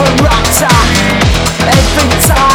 corrupter every time.